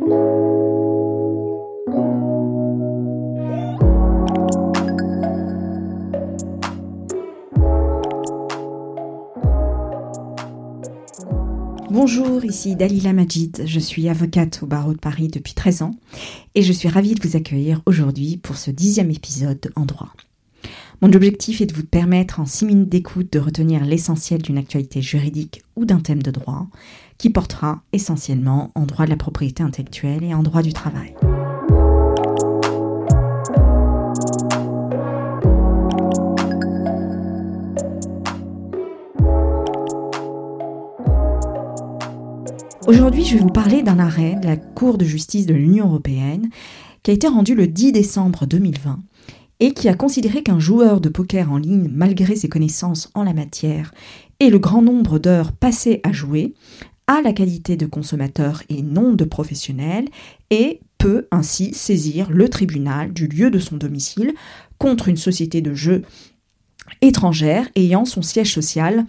Bonjour, ici Dalila Majid, je suis avocate au barreau de Paris depuis 13 ans et je suis ravie de vous accueillir aujourd'hui pour ce dixième épisode en droit. Mon objectif est de vous permettre en 6 minutes d'écoute de retenir l'essentiel d'une actualité juridique ou d'un thème de droit qui portera essentiellement en droit de la propriété intellectuelle et en droit du travail. Aujourd'hui, je vais vous parler d'un arrêt de la Cour de justice de l'Union européenne qui a été rendu le 10 décembre 2020 et qui a considéré qu'un joueur de poker en ligne, malgré ses connaissances en la matière et le grand nombre d'heures passées à jouer, a la qualité de consommateur et non de professionnel et peut ainsi saisir le tribunal du lieu de son domicile contre une société de jeux étrangère ayant son siège social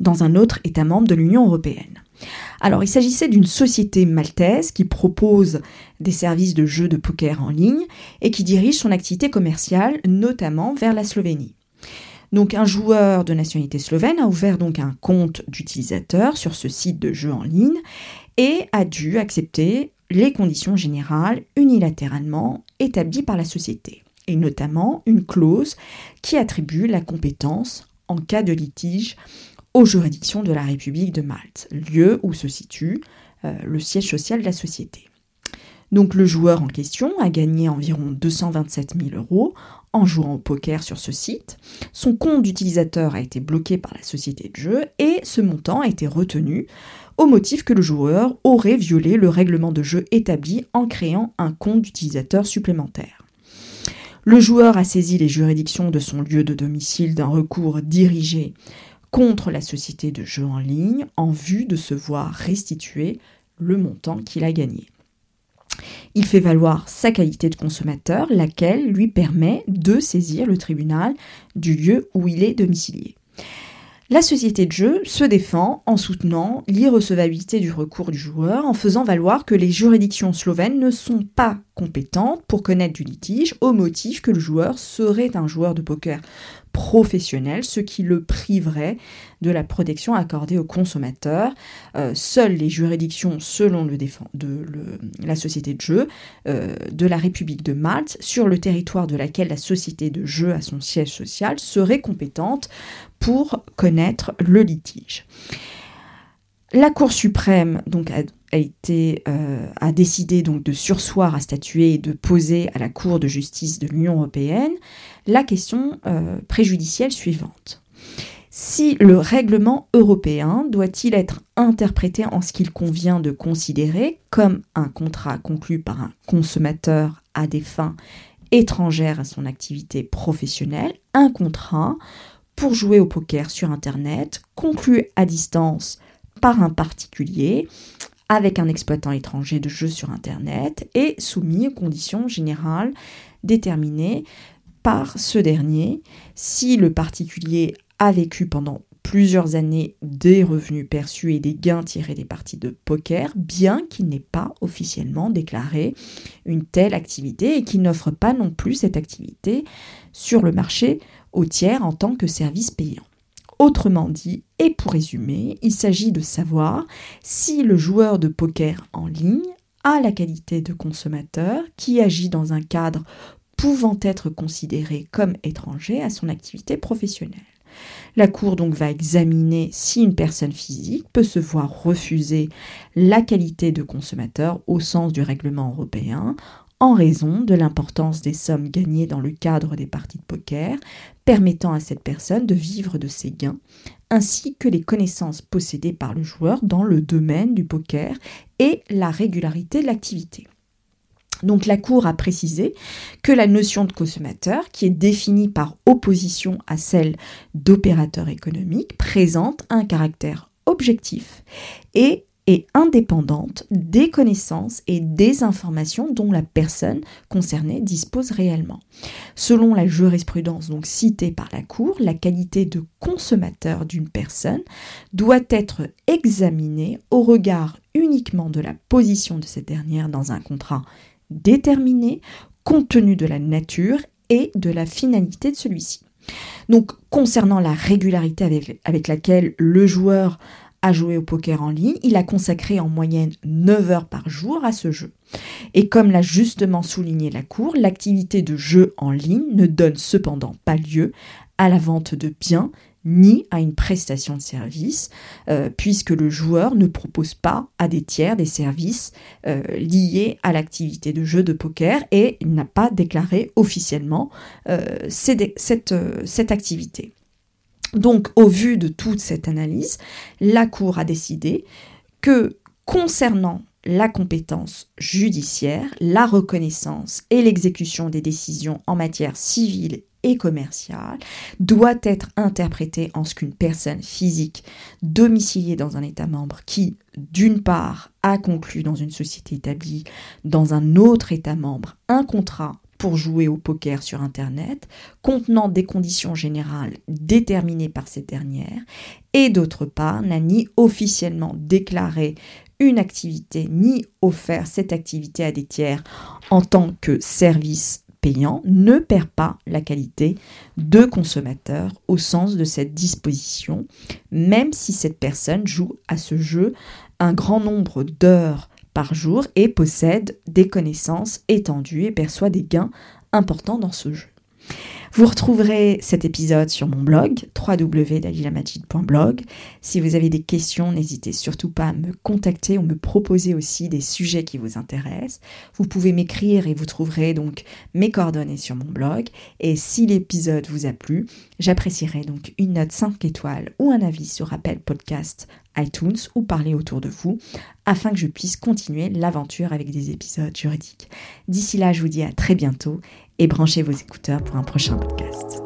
dans un autre État membre de l'Union européenne. Alors, il s'agissait d'une société maltaise qui propose des services de jeux de poker en ligne et qui dirige son activité commerciale notamment vers la Slovénie. Donc un joueur de nationalité slovène a ouvert donc un compte d'utilisateur sur ce site de jeu en ligne et a dû accepter les conditions générales unilatéralement établies par la société, et notamment une clause qui attribue la compétence en cas de litige aux juridictions de la République de Malte, lieu où se situe euh, le siège social de la société. Donc le joueur en question a gagné environ 227 000 euros en jouant au poker sur ce site. Son compte d'utilisateur a été bloqué par la société de jeu et ce montant a été retenu au motif que le joueur aurait violé le règlement de jeu établi en créant un compte d'utilisateur supplémentaire. Le joueur a saisi les juridictions de son lieu de domicile d'un recours dirigé contre la société de jeux en ligne en vue de se voir restituer le montant qu'il a gagné. Il fait valoir sa qualité de consommateur, laquelle lui permet de saisir le tribunal du lieu où il est domicilié. La société de jeu se défend en soutenant l'irrecevabilité du recours du joueur en faisant valoir que les juridictions slovènes ne sont pas compétentes pour connaître du litige au motif que le joueur serait un joueur de poker professionnel, ce qui le priverait de la protection accordée aux consommateurs. Euh, seules les juridictions, selon la société de jeu euh, de la République de Malte, sur le territoire de laquelle la société de jeu a son siège social, seraient compétentes pour connaître le litige. La Cour suprême donc, euh, a décidé donc, de sursoir à statuer et de poser à la Cour de justice de l'Union européenne la question euh, préjudicielle suivante. Si le règlement européen doit-il être interprété en ce qu'il convient de considérer comme un contrat conclu par un consommateur à des fins étrangères à son activité professionnelle, un contrat pour jouer au poker sur Internet, conclu à distance par un particulier avec un exploitant étranger de jeux sur Internet et soumis aux conditions générales déterminées par ce dernier si le particulier a vécu pendant plusieurs années des revenus perçus et des gains tirés des parties de poker, bien qu'il n'ait pas officiellement déclaré une telle activité et qu'il n'offre pas non plus cette activité sur le marché au tiers en tant que service payant. Autrement dit, et pour résumer, il s'agit de savoir si le joueur de poker en ligne a la qualité de consommateur qui agit dans un cadre pouvant être considéré comme étranger à son activité professionnelle. La Cour donc va examiner si une personne physique peut se voir refuser la qualité de consommateur au sens du règlement européen en raison de l'importance des sommes gagnées dans le cadre des parties de poker, permettant à cette personne de vivre de ses gains, ainsi que les connaissances possédées par le joueur dans le domaine du poker et la régularité de l'activité. Donc la Cour a précisé que la notion de consommateur, qui est définie par opposition à celle d'opérateur économique, présente un caractère objectif et et indépendante des connaissances et des informations dont la personne concernée dispose réellement. Selon la jurisprudence donc citée par la Cour, la qualité de consommateur d'une personne doit être examinée au regard uniquement de la position de cette dernière dans un contrat déterminé, compte tenu de la nature et de la finalité de celui-ci. Donc concernant la régularité avec, avec laquelle le joueur a joué au poker en ligne, il a consacré en moyenne 9 heures par jour à ce jeu. Et comme l'a justement souligné la Cour, l'activité de jeu en ligne ne donne cependant pas lieu à la vente de biens ni à une prestation de service, euh, puisque le joueur ne propose pas à des tiers des services euh, liés à l'activité de jeu de poker et il n'a pas déclaré officiellement euh, cette activité. Donc, au vu de toute cette analyse, la Cour a décidé que concernant la compétence judiciaire, la reconnaissance et l'exécution des décisions en matière civile et commerciale doit être interprétée en ce qu'une personne physique domiciliée dans un État membre qui, d'une part, a conclu dans une société établie dans un autre État membre un contrat pour jouer au poker sur Internet, contenant des conditions générales déterminées par cette dernière, et d'autre part n'a ni officiellement déclaré une activité ni offert cette activité à des tiers en tant que service payant ne perd pas la qualité de consommateur au sens de cette disposition, même si cette personne joue à ce jeu un grand nombre d'heures jour et possède des connaissances étendues et perçoit des gains importants dans ce jeu. Vous retrouverez cet épisode sur mon blog www.dalilamajid.blog. Si vous avez des questions, n'hésitez surtout pas à me contacter ou me proposer aussi des sujets qui vous intéressent. Vous pouvez m'écrire et vous trouverez donc mes coordonnées sur mon blog. Et si l'épisode vous a plu, j'apprécierais donc une note 5 étoiles ou un avis sur Apple Podcast iTunes ou parler autour de vous afin que je puisse continuer l'aventure avec des épisodes juridiques. D'ici là, je vous dis à très bientôt et branchez vos écouteurs pour un prochain podcast.